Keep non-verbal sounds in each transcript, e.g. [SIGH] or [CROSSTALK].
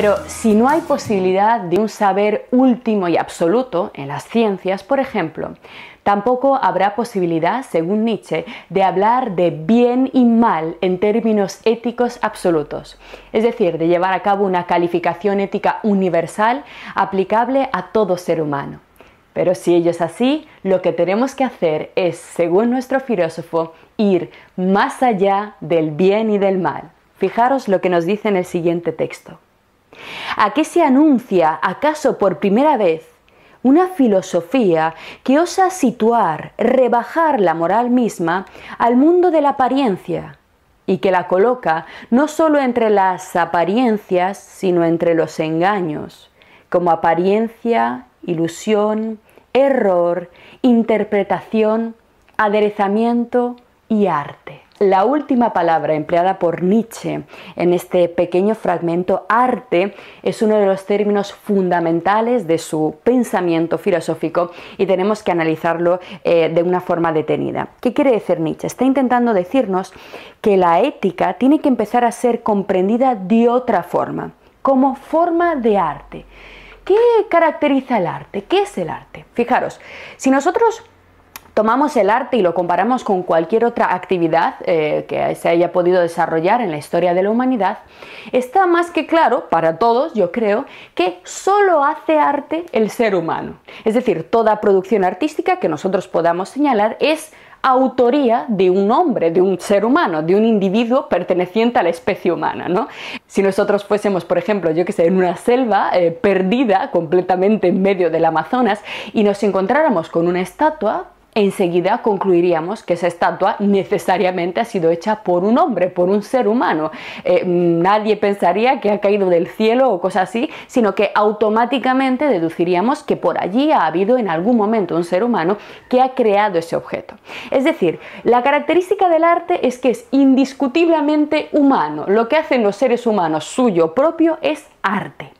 Pero si no hay posibilidad de un saber último y absoluto en las ciencias, por ejemplo, tampoco habrá posibilidad, según Nietzsche, de hablar de bien y mal en términos éticos absolutos, es decir, de llevar a cabo una calificación ética universal aplicable a todo ser humano. Pero si ello es así, lo que tenemos que hacer es, según nuestro filósofo, ir más allá del bien y del mal. Fijaros lo que nos dice en el siguiente texto. ¿A qué se anuncia, acaso por primera vez, una filosofía que osa situar, rebajar la moral misma al mundo de la apariencia y que la coloca no solo entre las apariencias, sino entre los engaños, como apariencia, ilusión, error, interpretación, aderezamiento y arte? La última palabra empleada por Nietzsche en este pequeño fragmento, arte, es uno de los términos fundamentales de su pensamiento filosófico y tenemos que analizarlo eh, de una forma detenida. ¿Qué quiere decir Nietzsche? Está intentando decirnos que la ética tiene que empezar a ser comprendida de otra forma, como forma de arte. ¿Qué caracteriza el arte? ¿Qué es el arte? Fijaros, si nosotros tomamos el arte y lo comparamos con cualquier otra actividad eh, que se haya podido desarrollar en la historia de la humanidad, está más que claro para todos, yo creo, que solo hace arte el ser humano. Es decir, toda producción artística que nosotros podamos señalar es autoría de un hombre, de un ser humano, de un individuo perteneciente a la especie humana, ¿no? Si nosotros fuésemos, por ejemplo, yo que sé, en una selva eh, perdida completamente en medio del Amazonas y nos encontráramos con una estatua, enseguida concluiríamos que esa estatua necesariamente ha sido hecha por un hombre, por un ser humano. Eh, nadie pensaría que ha caído del cielo o cosas así, sino que automáticamente deduciríamos que por allí ha habido en algún momento un ser humano que ha creado ese objeto. Es decir, la característica del arte es que es indiscutiblemente humano. Lo que hacen los seres humanos suyo propio es arte.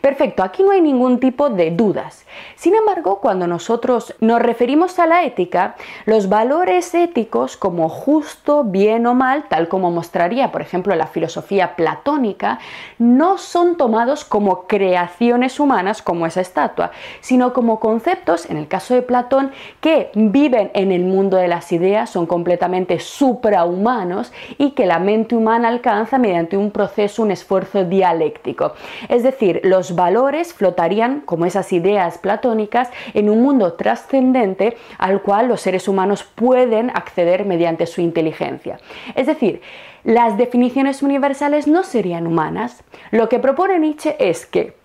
Perfecto, aquí no hay ningún tipo de dudas. Sin embargo, cuando nosotros nos referimos a la ética, los valores éticos como justo, bien o mal, tal como mostraría, por ejemplo, la filosofía platónica, no son tomados como creaciones humanas como esa estatua, sino como conceptos, en el caso de Platón, que viven en el mundo de las ideas, son completamente suprahumanos y que la mente humana alcanza mediante un proceso, un esfuerzo dialéctico. Es decir, los valores flotarían como esas ideas platónicas en un mundo trascendente al cual los seres humanos pueden acceder mediante su inteligencia. Es decir, las definiciones universales no serían humanas. Lo que propone Nietzsche es que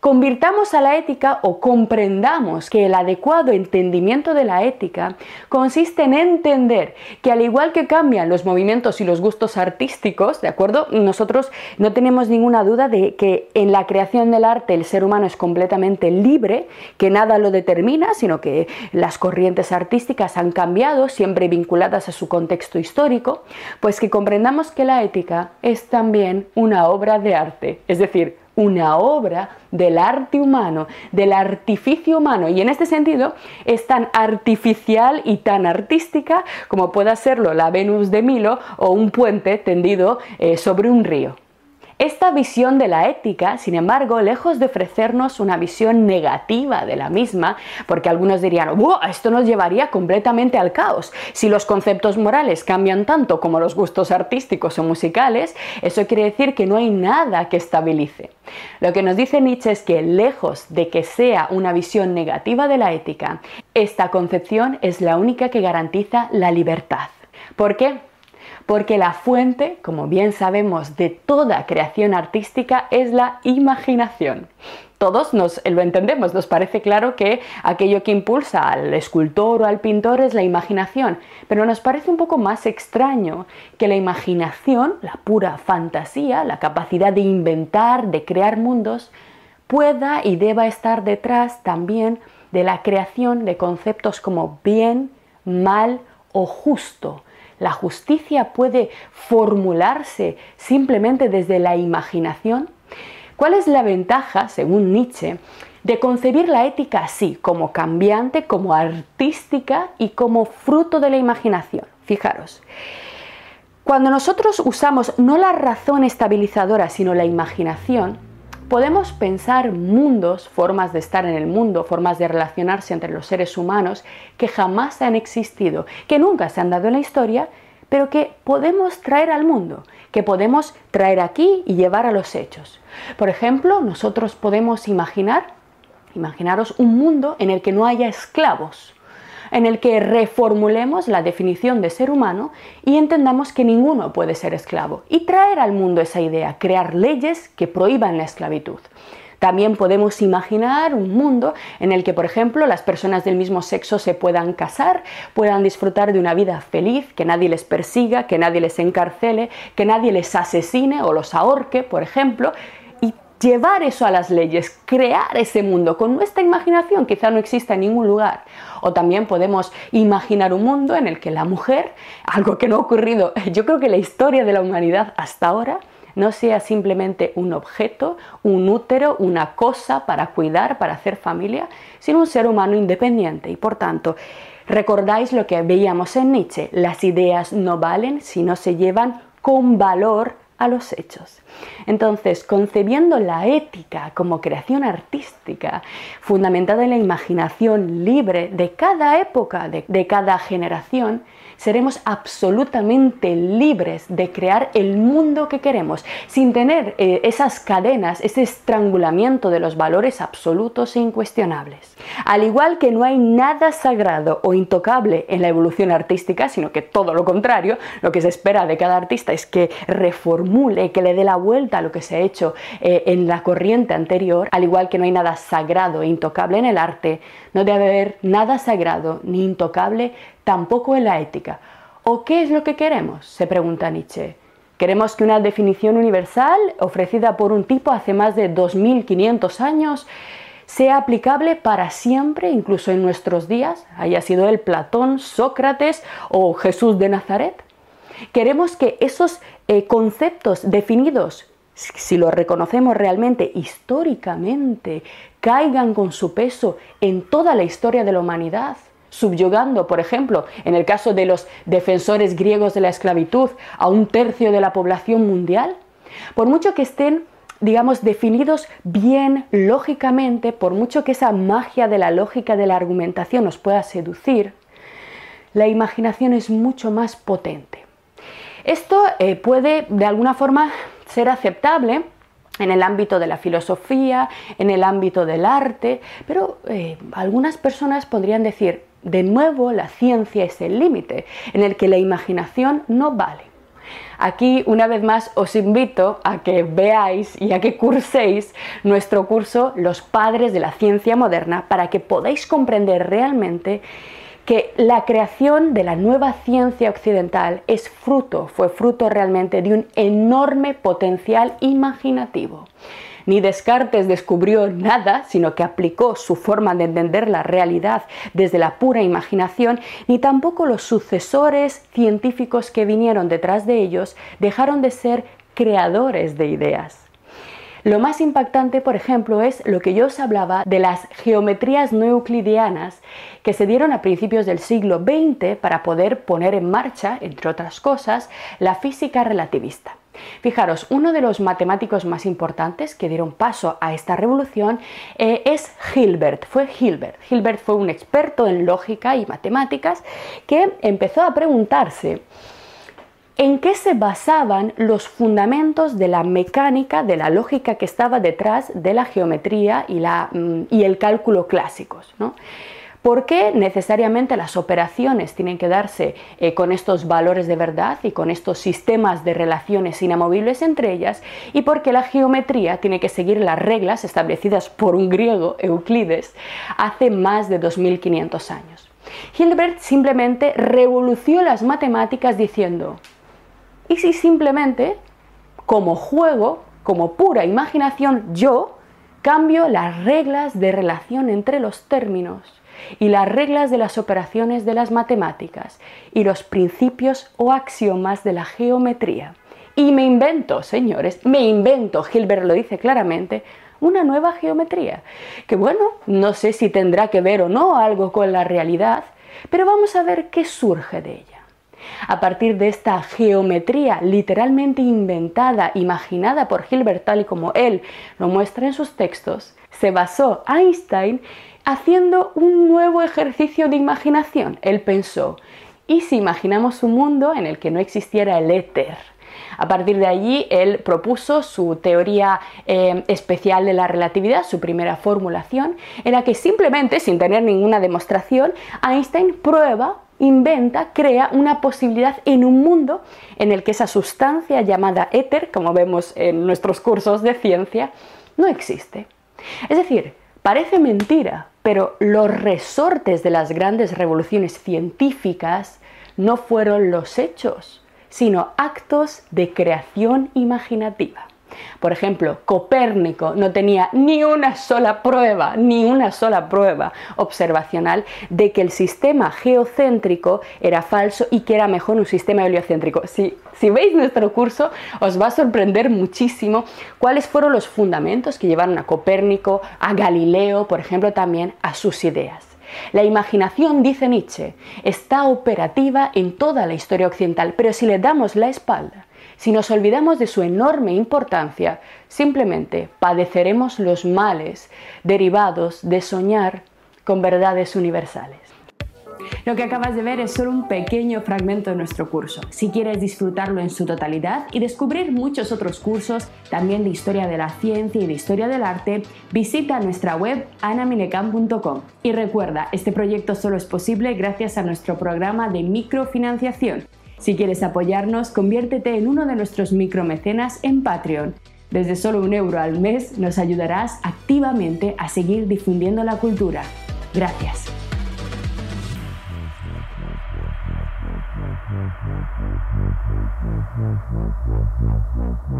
Convirtamos a la ética o comprendamos que el adecuado entendimiento de la ética consiste en entender que al igual que cambian los movimientos y los gustos artísticos, ¿de acuerdo? Nosotros no tenemos ninguna duda de que en la creación del arte el ser humano es completamente libre, que nada lo determina, sino que las corrientes artísticas han cambiado, siempre vinculadas a su contexto histórico, pues que comprendamos que la ética es también una obra de arte, es decir, una obra del arte humano, del artificio humano, y en este sentido es tan artificial y tan artística como pueda serlo la Venus de Milo o un puente tendido eh, sobre un río. Esta visión de la ética, sin embargo, lejos de ofrecernos una visión negativa de la misma, porque algunos dirían, esto nos llevaría completamente al caos. Si los conceptos morales cambian tanto como los gustos artísticos o musicales, eso quiere decir que no hay nada que estabilice. Lo que nos dice Nietzsche es que, lejos de que sea una visión negativa de la ética, esta concepción es la única que garantiza la libertad. ¿Por qué? Porque la fuente, como bien sabemos, de toda creación artística es la imaginación. Todos nos, lo entendemos, nos parece claro que aquello que impulsa al escultor o al pintor es la imaginación, pero nos parece un poco más extraño que la imaginación, la pura fantasía, la capacidad de inventar, de crear mundos, pueda y deba estar detrás también de la creación de conceptos como bien, mal o justo, la justicia puede formularse simplemente desde la imaginación? ¿Cuál es la ventaja, según Nietzsche, de concebir la ética así, como cambiante, como artística y como fruto de la imaginación? Fijaros, cuando nosotros usamos no la razón estabilizadora, sino la imaginación, podemos pensar mundos, formas de estar en el mundo, formas de relacionarse entre los seres humanos que jamás han existido, que nunca se han dado en la historia, pero que podemos traer al mundo, que podemos traer aquí y llevar a los hechos. Por ejemplo, nosotros podemos imaginar, imaginaros un mundo en el que no haya esclavos, en el que reformulemos la definición de ser humano y entendamos que ninguno puede ser esclavo y traer al mundo esa idea, crear leyes que prohíban la esclavitud. También podemos imaginar un mundo en el que, por ejemplo, las personas del mismo sexo se puedan casar, puedan disfrutar de una vida feliz, que nadie les persiga, que nadie les encarcele, que nadie les asesine o los ahorque, por ejemplo, llevar eso a las leyes, crear ese mundo con nuestra imaginación, quizá no exista en ningún lugar. O también podemos imaginar un mundo en el que la mujer, algo que no ha ocurrido, [LAUGHS] yo creo que la historia de la humanidad hasta ahora, no sea simplemente un objeto, un útero, una cosa para cuidar, para hacer familia, sino un ser humano independiente. Y por tanto, recordáis lo que veíamos en Nietzsche, las ideas no valen si no se llevan con valor a los hechos. Entonces, concebiendo la ética como creación artística, fundamentada en la imaginación libre de cada época, de, cada generación, seremos absolutamente libres de crear el mundo que queremos, sin tener eh, esas cadenas, ese estrangulamiento de los valores absolutos e incuestionables. Al igual que no hay nada sagrado o intocable en la evolución artística, sino que todo lo contrario, lo que se espera de cada artista es que reformule, que le dé la vuelta a lo que se ha hecho eh, en la corriente anterior, al igual que no hay nada sagrado e intocable en el arte, no debe haber nada sagrado ni intocable tampoco en la ética. ¿O qué es lo que queremos? se pregunta Nietzsche. ¿Queremos que una definición universal, ofrecida por un tipo hace más de 2500 años, sea aplicable para siempre, incluso en nuestros días, haya sido el Platón, Sócrates o Jesús de Nazaret? Queremos que esos eh, conceptos definidos, si los reconocemos realmente históricamente, caigan con su peso en toda la historia de la humanidad subyugando, por ejemplo, en el caso de los defensores griegos de la esclavitud, a un tercio de la población mundial? Por mucho que estén digamos, definidos bien lógicamente, por mucho que esa magia de la lógica de la argumentación nos pueda seducir, la imaginación es mucho más potente. Esto eh, puede de alguna forma ser aceptable en el ámbito de la filosofía, en el ámbito del arte, pero eh, algunas personas podrían decir, de nuevo, la ciencia es el límite en el que la imaginación no vale. Aquí, una vez más, os invito a que veáis y a que curséis nuestro curso Los Padres de la Ciencia Moderna para que podáis comprender realmente que la creación de la nueva ciencia occidental es fruto, fue fruto realmente de un enorme potencial imaginativo. Ni Descartes descubrió nada, sino que aplicó su forma de entender la realidad desde la pura imaginación, ni tampoco los sucesores científicos que vinieron detrás de ellos dejaron de ser creadores de ideas. Lo más impactante, por ejemplo, es lo que yo os hablaba de las geometrías no euclidianas que se dieron a principios del siglo XX para poder poner en marcha, entre otras cosas, la física relativista. Fijaros, uno de los matemáticos más importantes que dieron paso a esta revolución eh, es Hilbert, fue Hilbert. Hilbert fue un experto en lógica y matemáticas que empezó a preguntarse en qué se basaban los fundamentos de la mecánica, de la lógica que estaba detrás de la geometría y, mm, el cálculo clásicos. ¿Por qué necesariamente las operaciones tienen que darse eh, con estos valores de verdad y con estos sistemas de relaciones inamovibles entre ellas? ¿Y por qué la geometría tiene que seguir las reglas establecidas por un griego, Euclides, hace más de 2500 años? Hilbert simplemente revolucionó las matemáticas diciendo, ¿y si simplemente, como juego, como pura imaginación, yo cambio las reglas de relación entre los términos? Y las reglas de las operaciones de las matemáticas y los principios o axiomas de la geometría. Y me invento, señores, me invento, Hilbert lo dice claramente, una nueva geometría, que bueno, no sé si tendrá que ver o no algo con la realidad, pero vamos a ver qué surge de ella. A partir de esta geometría literalmente inventada, imaginada por Hilbert tal y como él lo muestra en sus textos, se basó Einstein haciendo un nuevo ejercicio de imaginación. Él pensó, ¿y si imaginamos un mundo en el que no existiera el éter? A partir de allí, él propuso su teoría eh, especial de la relatividad, su primera formulación, en la que simplemente, sin tener ninguna demostración, Einstein prueba inventa, crea una posibilidad en un mundo en el que esa sustancia llamada éter, como vemos en nuestros cursos de ciencia, no existe. Es decir, parece mentira, pero los resortes de las grandes revoluciones científicas no fueron los hechos, sino actos de creación imaginativa. Por ejemplo, Copérnico no tenía ni una sola prueba, ni una sola prueba observacional de que el sistema geocéntrico era falso y que era mejor un sistema heliocéntrico. Si, si veis nuestro curso, os va a sorprender muchísimo cuáles fueron los fundamentos que llevaron a Copérnico, a Galileo, por ejemplo, también a sus ideas. La imaginación, dice Nietzsche, está operativa en toda la historia occidental, pero si le damos la espalda, si nos olvidamos de su enorme importancia, simplemente padeceremos los males derivados de soñar con verdades universales. Lo que acabas de ver es solo un pequeño fragmento de nuestro curso. Si quieres disfrutarlo en su totalidad y descubrir muchos otros cursos, también de historia de la ciencia y de historia del arte, visita nuestra web anaminecan.com. Y recuerda, este proyecto solo es posible gracias a nuestro programa de microfinanciación si quieres apoyarnos, conviértete en uno de nuestros micromecenas en Patreon. Desde solo un euro al mes nos ayudarás activamente a seguir difundiendo la cultura. Gracias.